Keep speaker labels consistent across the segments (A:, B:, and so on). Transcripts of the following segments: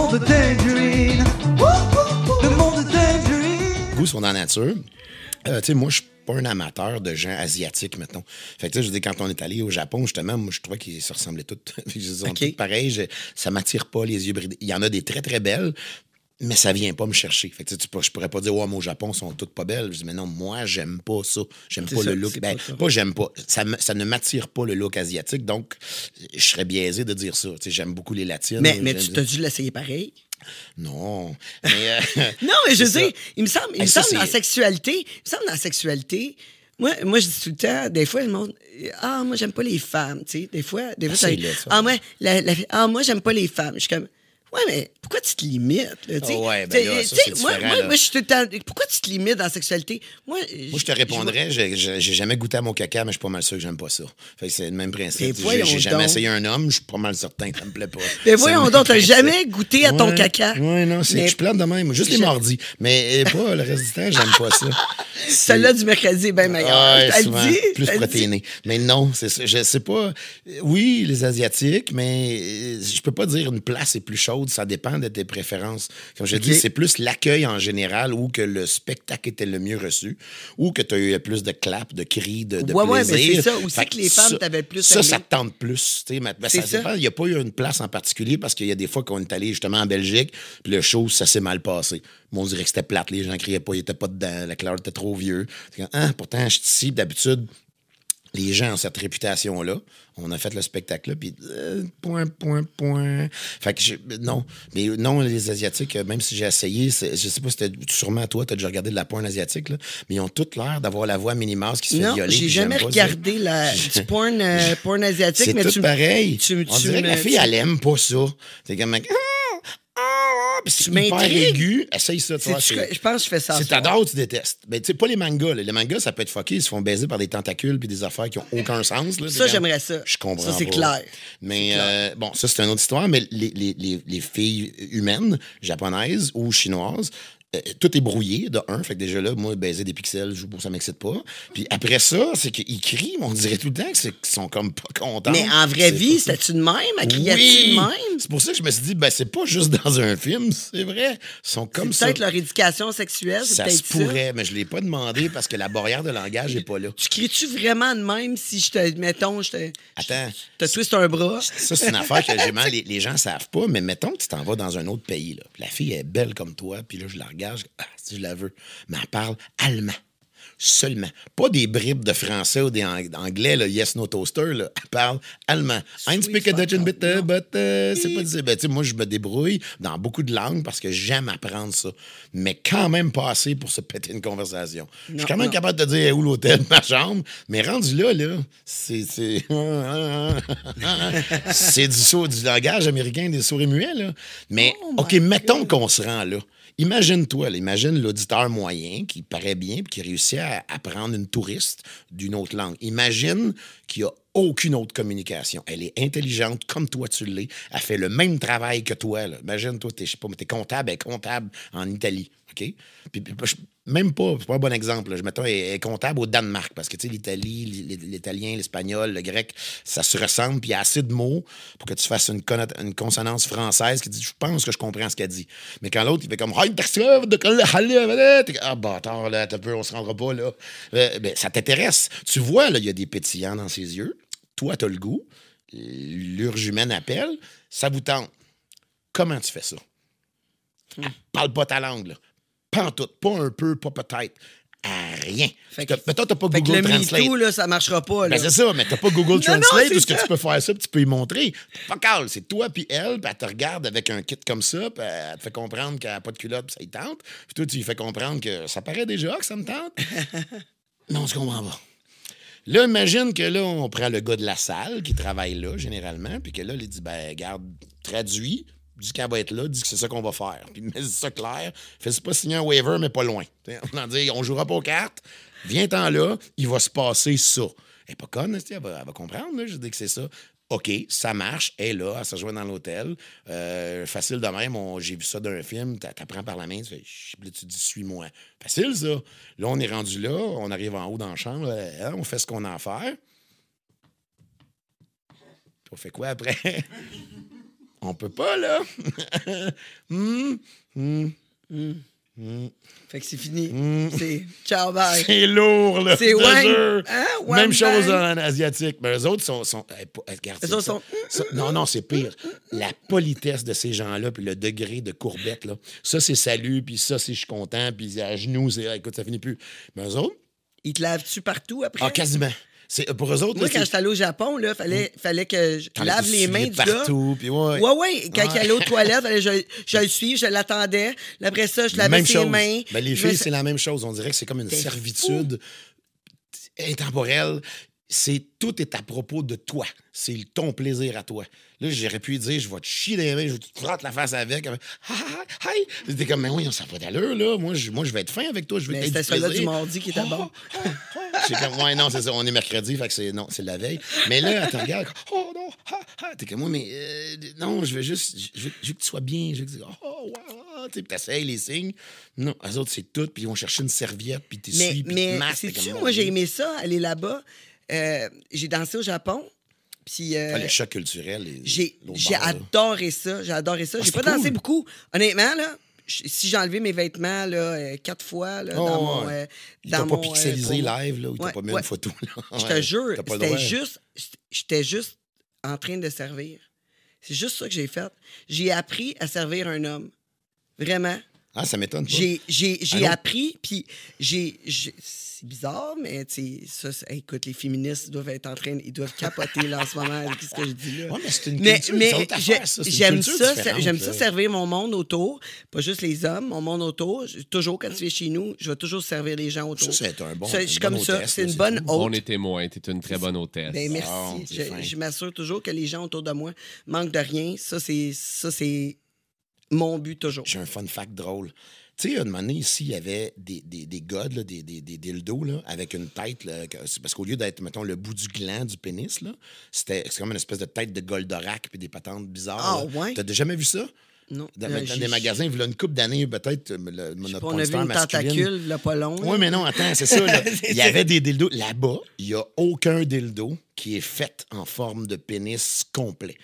A: monde de Tangerine. Le monde de Tangerine.
B: goûts sont dans la nature. Euh, tu sais, moi, je suis pas un amateur de gens asiatiques, mettons. Fait que, tu sais, je dis, quand on est allé au Japon, justement, moi, je trouvais qu'ils se ressemblaient tous. Ils sont
C: OK.
B: tous pareils. Je- ça m'attire pas, les yeux bridés. Il y en a des très, très belles, mais ça vient pas me chercher. Fait que, tu sais, je pourrais pas dire, ouais, mais au Japon, sont toutes pas belles. Je dis, mais non, moi, j'aime pas ça. J'aime pas
C: ça,
B: le look. Ben,
C: pas ça.
B: pas j'aime pas. Ça, me- ça ne m'attire pas le look asiatique, donc je serais biaisé de dire ça. Tu sais, j'aime beaucoup les latines.
C: Mais, mais tu t'as dû l'essayer pareil?
B: Non. Mais, euh,
C: Non, mais je
B: ça.
C: dire, il me semble, il me
B: ça,
C: semble dans la sexualité, il me semble dans la sexualité. Moi, moi, je dis tout le temps, des fois, le monde, ah, moi, j'aime pas les femmes, tu sais. Des fois, des fois, ça,
B: c'est laid, ça.
C: ah, moi, la, la- ah, moi, j'aime pas les femmes. Je suis comme, ouais, mais pourquoi tu te limites, là?
B: Ah ouais, ben là, ça,
C: moi, moi,
B: là.
C: moi, je suis pourquoi tu te limites dans la sexualité? Moi,
B: Moi, je te répondrais, j'ai- jamais goûté à mon caca, mais je suis pas mal sûr que j'aime pas ça. Fait que c'est le même principe. J'ai jamais
C: donc.
B: essayé un homme, je suis pas mal certain que ça me plaît pas.
C: Mais voyons donc, t'as jamais goûté à ton
B: Ouais,
C: caca?
B: Ouais, non, c'est
C: Mais-
B: je plante de même. Juste les mordis. Mais euh, pas le reste du temps, j'aime pas ça.
C: Celle-là du mercredi est bien meilleure.
B: Ouais, souvent,
C: dis.
B: plus
C: je te le dis.
B: protéiné. Mais non, c'est. Je sais pas. Oui, les Asiatiques, mais euh, je peux pas dire une place est plus chaude. Ça dépend de tes préférences. Comme je
C: Ok.
B: dis, c'est plus l'accueil en général ou que le spectacle était le mieux reçu ou que tu as eu plus de claps, de cris, de, de
C: Ouais, ouais, mais
B: plaisir.
C: c'est ça aussi
B: Fait
C: que les femmes t'avaient plus
B: Ça,
C: aimé.
B: ça te tente plus. ben, ça
C: ça.
B: dépend. Il n'y a pas eu une place en particulier parce qu'il y a des fois qu'on est allé justement en Belgique, puis le show, ça s'est mal passé. Moi, on dirait que c'était plate. Les gens criaient pas, ils n'étaient pas dedans. La couleur était trop vieux. Ah, pourtant, je suis ici. D'habitude, les gens ont cette réputation-là. On a fait le spectacle-là, puis euh, point, point, point. Fait que je- non. Mais non, les Asiatiques, euh, même si j'ai essayé, je sais pas si c'était sûrement toi, tu as déjà regardé de la porn asiatique, là, mais ils ont toutes l'air d'avoir la voix minimasse qui se fait
C: Non,
B: violer.
C: j'ai jamais
B: ça.
C: regardé la, du porn, euh, porn asiatique, mais
B: tout
C: tu
B: pareil.
C: tu-
B: On
C: tu
B: dirait que la fille, elle aime pas ça. C'est comme... Ah, puis c'est
C: Tu
B: hyper aigu. Essaye ça, toi.
C: C'est-
B: c'est-
C: je pense que je fais ça.
B: Si t'adores, tu détestes. Mais tu sais, pas les mangas. là. Les mangas, ça peut être fucké. Ils se font baiser par des tentacules puis des affaires qui ont aucun sens. Là.
C: Ça, j'aimerais ça.
B: Je comprends
C: Ça, c'est clair.
B: Mais euh, bon, ça, c'est une autre histoire. Mais les, les- les- les filles humaines, japonaises ou chinoises, euh, tout est brouillé, de un. Fait que déjà là, moi, baiser des pixels, je, ça m'excite pas. Puis après ça, c'est qu'ils crient, mais on dirait tout le temps qu'ils sont comme pas contents.
C: Mais en vraie vie, c'était-tu de même?
B: Oui!
C: de même?
B: C'est pour ça que je me suis dit, ben, c'est pas juste dans un film, c'est vrai. Ils sont comme ça.
C: peut-être leur éducation sexuelle, c'est
B: Ça se pourrait, mais je l'ai pas demandé parce que la barrière de langage n'est pas là.
C: Tu cries-tu vraiment de même si je te, mettons, je te,
B: Attends.
C: te twist un bras?
B: Ça, c'est une affaire que généralement, les, les gens savent pas, mais mettons que tu t'en vas dans un autre pays. Là. La fille est belle comme toi, puis là, je la regarde, je, ah, si je la veux. Mais elle parle allemand. Seulement. Pas des bribes de français ou des ang- anglais, là, yes, no toaster. Là. Elle parle allemand. I speak a Dutch bit, but uh, c'est pas. Ben, moi, je me débrouille dans beaucoup de langues parce que j'aime apprendre ça. Mais quand même pas assez pour se péter une conversation. je suis quand même
C: non.
B: capable de te dire où l'hôtel, ma chambre, mais rendu là, là, c'est. c'est- c'est du, saut- du langage américain des souris muets, là. Mais,
C: Oh
B: OK, mettons qu'on se rend là. Imagine-toi, imagine l'auditeur moyen qui paraît bien et qui réussit à apprendre une touriste d'une autre langue. Imagine qu'il n'y a aucune autre communication. Elle est intelligente comme toi tu l'es. Elle fait le même travail que toi. là. Imagine-toi, t'es, je sais pas, t'es comptable, elle est comptable en Italie. OK? Puis, même pas, c'est pas un bon exemple. Je mettons, elle est comptable au Danemark parce que l'Italie, l'italien, l'espagnol, le grec, ça se ressemble. Puis il y a assez de mots pour que tu fasses une, une consonance française qui dit Je pense que je comprends ce qu'elle dit. Mais quand l'autre, il fait comme Ah, bâtard, là, peu, on se rendra pas là. Euh, ben, ça t'intéresse. Tu vois, là, il y a des pétillants dans ses yeux. Toi, t'as le goût. L'urge humaine appelle. Ça vous tente. Comment tu fais ça? Parle pas ta langue, là. Pas en tout. Pas un peu, pas peut-être. À rien.
C: Fait que-
B: Peut-être t'as pas
C: Fait que
B: Google
C: le
B: Translate.
C: MeToo, là, ça marchera pas. Là.
B: Ben, c'est ça, mais t'as pas Google Translate
C: c'est
B: où ce que tu peux faire ça puis tu peux y montrer. Fuck all, c'est toi puis elle, puis elle te regarde avec un kit comme ça, puis elle te fait comprendre qu'elle n'a pas de culotte, puis ça y tente. Puis toi, tu lui fais comprendre que ça paraît déjà que ça me tente. non, on se comprend pas. Là, imagine que là, on prend le gars de la salle qui travaille là, généralement, puis que là, il dit, ben, garde, traduit, dis qu'elle va être là, dis que c'est ça qu'on va faire. Puis mets ça clair, fais pas signer un waiver, mais pas loin. On en dit, on jouera pas aux cartes, viens-t'en là, il va se passer ça. Elle est pas conne, elle va, elle va comprendre, je dis que c'est ça. OK, ça marche, elle est là, elle se rejoint dans l'hôtel. Euh, facile de même, j'ai vu ça d'un film, t'a- t'apprends par la main, tu fais, tu dis, suis-moi. Facile, ça. Là, on est rendu là, on arrive en haut dans la chambre, euh, on fait ce qu'on a à faire. On fait quoi après? On peut pas, là. Hum,
C: Fait que c'est fini. C'est ciao, bye.
B: Mm. C'est lourd, là.
C: C'est wang. Hein,
B: Même
C: wang
B: chose
C: bang.
B: en asiatique. Mais eux autres sont. sont eh, eh, regarde,
C: Eux
B: c'est
C: autres
B: ça.
C: sont-
B: Ça- non, non, c'est pire. La politesse de ces gens-là, puis le degré de courbette, là. Ça, c'est salut, puis ça, c'est je suis content, puis à genoux, c'est ah, écoute, ça finit plus. Mais eux autres,
C: Ils te lavent-tu partout après?
B: ah, quasiment. C'est, pour eux autres,
C: Moi,
B: là,
C: quand j'étais allé au Japon, là, fallait, fallait que je lave les mains du gars.
B: partout, puis ouais.
C: Ouais, ouais. Quand
B: Ouais.
C: il allait aux toilettes, fallait je, je le suive, je l'attendais. Après ça, je lavais
B: Même
C: ses
B: chose.
C: mains.
B: Ben, les filles,
C: suis-
B: c'est la même chose. On dirait que c'est comme une servitude intemporelle. C'est tout est à propos de toi. C'est ton plaisir à toi. Là, j'aurais pu dire, je vais te chier les mains, je vais te frotter la face avec. Hi, hi, hi. C'était comme, mais oui, ça n'a pas d'allure, là. Moi je, moi, je vais être fin avec toi. Je être
C: c'était
B: du
C: celui-là du mardi qui était bon.
B: C'est comme, ouais, non, c'est ça. On est mercredi, fait que c'est, non, c'est la veille. Mais là, elle te regarde, oh non, ha, ha. T'es comme, moi, mais euh, non, je veux juste, je veux, je veux que tu sois bien. Je veux que tu, oh, wow, tu t'essayes les signes. Non, les autres, c'est tout, puis ils vont chercher une serviette, puis t'es
C: Mais,
B: puis
C: mais
B: t'es comme,
C: moi, j'ai aimé ça, aller là-bas? Euh, j'ai dansé au Japon. Puis. euh,
B: Ah, le choc culturel. est
C: J'ai adoré ça. J'ai adoré ça.
B: Ah,
C: j'ai pas dansé beaucoup. Honnêtement, là, si j'ai enlevé mes vêtements là, euh, quatre fois là,
B: Oh,
C: dans mon. euh,
B: Il
C: dans
B: t'a pas
C: euh,
B: pixelisé
C: mon-
B: live, là, ou
C: Ouais,
B: pas mis
C: ouais.
B: une photo, là.
C: Je te jure, c'était juste. J'étais juste en train de servir. C'est juste ça que j'ai fait. J'ai appris à servir un homme. Vraiment.
B: Ah, ça m'étonne pas.
C: J'ai, j'ai, j'ai
B: Allô?
C: appris, puis j'ai, j'ai- C'est bizarre, mais tu écoute, les féministes doivent être en train, ils doivent capoter là en ce moment avec ce que je dis là.
B: Ouais, mais c'est une
C: Mais,
B: culture,
C: mais
B: affaire, ça, c'est une
C: j'aime
B: culture
C: ça, j'aime ça servir mon monde autour, pas juste les hommes, mon monde autour. Je- Toujours quand tu es chez nous, je vais toujours servir les gens autour.
B: Ça, c'est un bon-
C: Ça,
B: une
C: Je suis
B: bonne
C: comme ça, c'est une bonne hôte.
D: On est témoin, t'es une très bonne hôtesse.
C: Ben, merci. Je je m'assure toujours que les gens autour de moi manquent de rien. Ça, c'est ça, c'est mon but toujours.
B: J'ai un fun fact drôle. Tu sais, une année, ici, il y avait des, des, des godes, là, des, des, des dildos, là, avec une tête. Là, parce qu'au lieu d'être, mettons, le bout du gland du pénis, là, c'était c'est comme une espèce de tête de Goldorak puis des patentes bizarres.
C: Ah, ouais?
B: T'as jamais vu ça?
C: Non.
B: Dans,
C: Euh,
B: dans des magasins, il y a une couple d'années, peut-être, notre
C: on a vu une tentacule, là, pas long.
B: Oui, mais non, attends, c'est ça. Il y avait des dildos. Là-bas, il n'y a aucun dildo qui est fait en forme de pénis complet.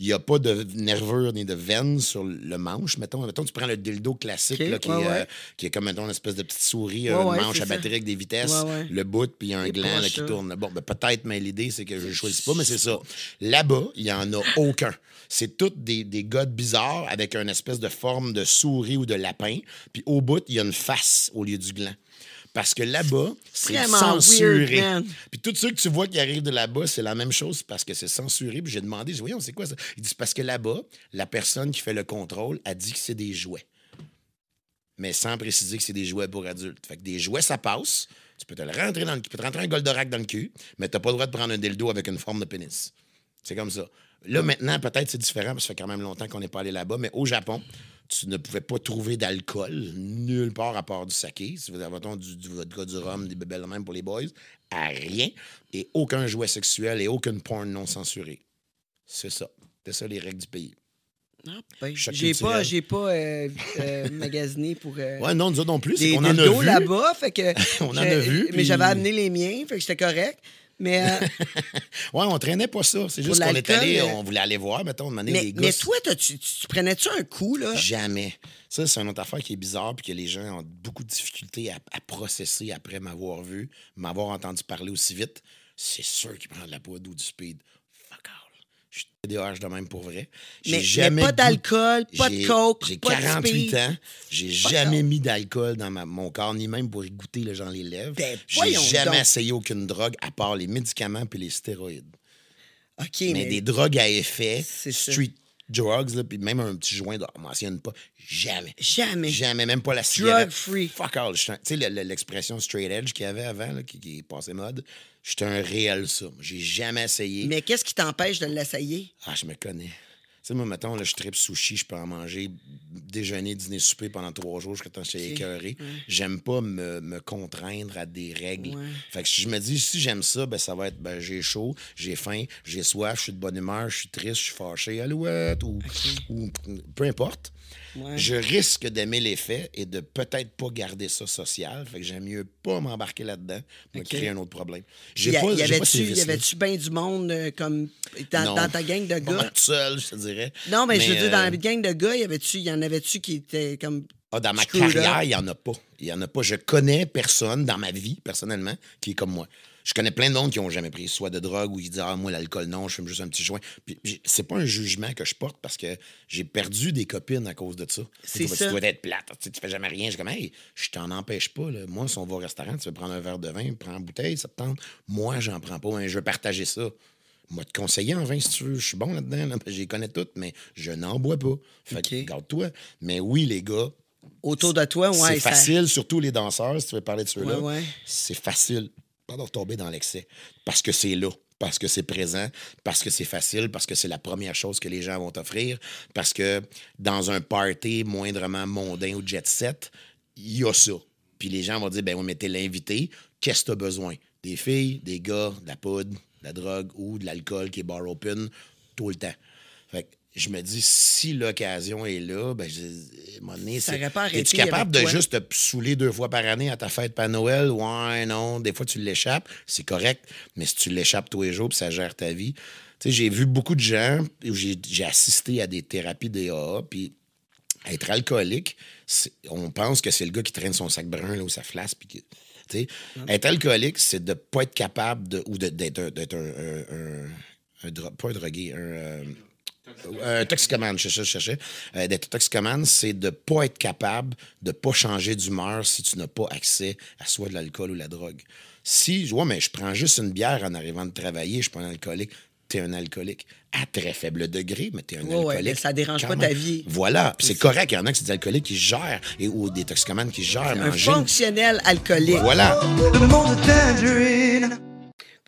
B: Il n'y a pas de nervure ni de veine sur le manche. Mettons, mettons tu prends le dildo classique, là, qui,
C: ouais,
B: est, euh, qui est comme mettons, une espèce de petite souris,
C: Ouais,
B: un
C: ouais,
B: manche à batterie avec des vitesses, le bout, puis il y a un gland là, qui tourne. Bon, ben, peut-être, mais l'idée, c'est que je ne choisis pas, mais c'est ça. Là-bas, il n'y en a aucun. C'est tous des, des godes bizarres avec une espèce de forme de souris ou de lapin. Puis au bout, il y a une face au lieu du gland. Parce que là-bas, c'est censuré.
C: weird.
B: Puis tous ceux que tu vois qui arrivent de là-bas, c'est la même chose parce que c'est censuré. Puis j'ai demandé, j'ai voyons, c'est quoi ça? Il dit, c'est parce que là-bas, la personne qui fait le contrôle a dit que c'est des jouets. Mais sans préciser que c'est des jouets pour adultes. Fait que des jouets, ça passe. Tu peux te le rentrer dans le, tu peux te rentrer un Goldorak dans le cul, mais tu n'as pas le droit de prendre un dildo avec une forme de pénis. C'est comme ça. Là, maintenant, peut-être c'est différent, parce que ça fait quand même longtemps qu'on n'est pas allé là-bas, mais au Japon, tu ne pouvais pas trouver d'alcool nulle part à part du saké. Si vous avez du, du vodka, du rhum, des bébelles même pour les boys, à rien. Et aucun jouet sexuel et aucune porn non censurée. C'est ça. C'est ça les règles du pays.
C: Ah, ben, j'ai pas, j'ai pas euh, euh, magasiné pour. euh,
B: Ouais, non, nous autres non plus.
C: Des
B: qu'on en a vu.
C: là-bas, fait que.
B: On en a vu,
C: Mais
B: puis-
C: j'avais amené les miens, fait que j'étais correct. Mais, euh,
B: Ouais, on traînait pas ça. C'est juste qu'on est allé,
C: euh,
B: on voulait aller voir, mettons, demander
C: mais,
B: les
C: mais
B: gosses.
C: toi, t'as-tu- tu, tu prenais-tu un coup, là?
B: Jamais. Ça, c'est une autre affaire qui est bizarre puis que les gens ont beaucoup de difficultés à, à processer après m'avoir vu, m'avoir entendu parler aussi vite. C'est sûr qu'ils prennent de la poudre ou du speed. Je suis TDAH de même pour vrai.
C: Mais, mais
B: jamais
C: pas
B: goût-
C: d'alcool, pas de coke,
B: J'ai
C: pas de
B: 48
C: speed.
B: ans. J'ai jamais mis d'alcool dans ma- mon corps, ni même pour y goûter le genre les lèvres.
C: Ben,
B: J'ai jamais
C: donc.
B: essayé aucune drogue à part les médicaments puis les stéroïdes.
C: OK,
B: Mais,
C: mais.
B: des drogues à effet, street drugs, là, puis même un petit joint on mentionne pas. Jamais.
C: Jamais.
B: Jamais, même pas la cigarette.
C: Drug free.
B: Fuck all. Tu sais, le- le- l'expression straight edge qu'il y avait avant, là, qui, qui est passé mode, j'étais un réel ça. J'ai jamais essayé.
C: Mais qu'est-ce qui t'empêche de l'essayer?
B: Ah, je me connais. Tu sais, moi, mettons, là, je tripe sushi, je peux en manger déjeuner, dîner, souper pendant trois jours jusqu'à temps que j'étais
C: Ok.
B: écœuré. J'aime pas me, me contraindre à des règles.
C: Ouais.
B: Fait que je me dis, si j'aime ça, ben, ça va être, ben, j'ai chaud, j'ai faim, j'ai soif, je suis de bonne humeur, je suis triste, je suis fâché, alouette, ou, ou peu importe.
C: Ouais.
B: Je risque d'aimer l'effet et de peut-être pas garder ça social. Fait que j'aime mieux pas m'embarquer là-dedans, me créer un autre problème.
C: Y,
B: J'ai pas,
C: y
B: pas
C: avait-tu y bien du monde euh, comme dans, ta gang de
B: Pas
C: gars?
B: tout seul, je te dirais.
C: Non, mais, je veux dire, dans
B: euh,
C: la gang de gars, y avait-tu, y en avait-tu qui étaient comme.
B: Ah, dans ma carrière, il n'y en a pas. Il n'y en a pas. Je connais personne dans ma vie, personnellement, qui est comme moi. Je connais plein de monde qui n'ont jamais pris soit de drogue ou qui disent Ah, moi, l'alcool, non, je fume juste un petit joint. Puis, c'est pas un jugement que je porte parce que j'ai perdu des copines à cause de ça.
C: C'est ça.
B: Tu dois être plate. Tu, sais, tu fais jamais rien. Je suis comme Hey, je t'en empêche pas. là. Moi, si on va au restaurant, tu veux prendre un verre de vin, prends une bouteille, ça te tente. Moi, j'en prends pas. hein, Je veux partager ça. Moi, te conseiller en vin si tu veux. Je suis bon là-dedans. là, les connais toutes, mais je n'en bois pas. Fait que,
C: OK.
B: garde-toi. Mais oui, les gars,
C: Autour de toi, ouais.
B: c'est
C: ça-
B: facile, surtout les danseurs, si tu veux parler de ceux-là.
C: Ouais, ouais.
B: C'est facile pas de dans l'excès. Parce que c'est là, parce que c'est présent, parce que c'est facile, parce que c'est la première chose que les gens vont t'offrir, parce que dans un party moindrement mondain ou jet set, il y a ça. Puis les gens vont dire, ben oui, mais l'invité, qu'est-ce que t'as besoin? Des filles, des gars, de la poudre, de la drogue ou de l'alcool qui est bar open tout le temps. Fait que je me dis, si l'occasion est là, ben, je, à un moment donné,
C: Ça
B: c'est-
C: aurait pas arrêté
B: es-tu capable de
C: toi?
B: juste te saouler deux fois par année à ta fête pas Noël? Ouais, non. Des fois, tu l'échappes. C'est correct. Mais si tu l'échappes tous les jours puis ça gère ta vie. Tu sais, j'ai vu beaucoup de gens, où j'ai assisté à des thérapies DAA, puis être alcoolique, on pense que c'est le gars qui traîne son sac brun là, ou sa flasque. Puis que- tu sais, être alcoolique, c'est de pas être capable de, ou de- d'être un, un, un- pas un drogué, un, euh, un toxicomane, je cherchais, je cherchais. Euh, d'être toxicomane, c'est de pas être capable de pas changer d'humeur si tu n'as pas accès à soit de l'alcool ou la drogue. Si, ouais, mais je prends juste une bière en arrivant de travailler, je suis pas un alcoolique. T'es un alcoolique à très faible degré, mais t'es un
C: Ouais, ouais,
B: alcoolique.
C: mais ça dérange
B: quand
C: pas
B: même.
C: ta vie.
B: Voilà, Puis c'est correct. Il y en a qui c'est des alcooliques qui gèrent et, ou des toxicomanes qui gèrent.
C: Un fonctionnel alcoolique.
B: Voilà.
A: Le monde de.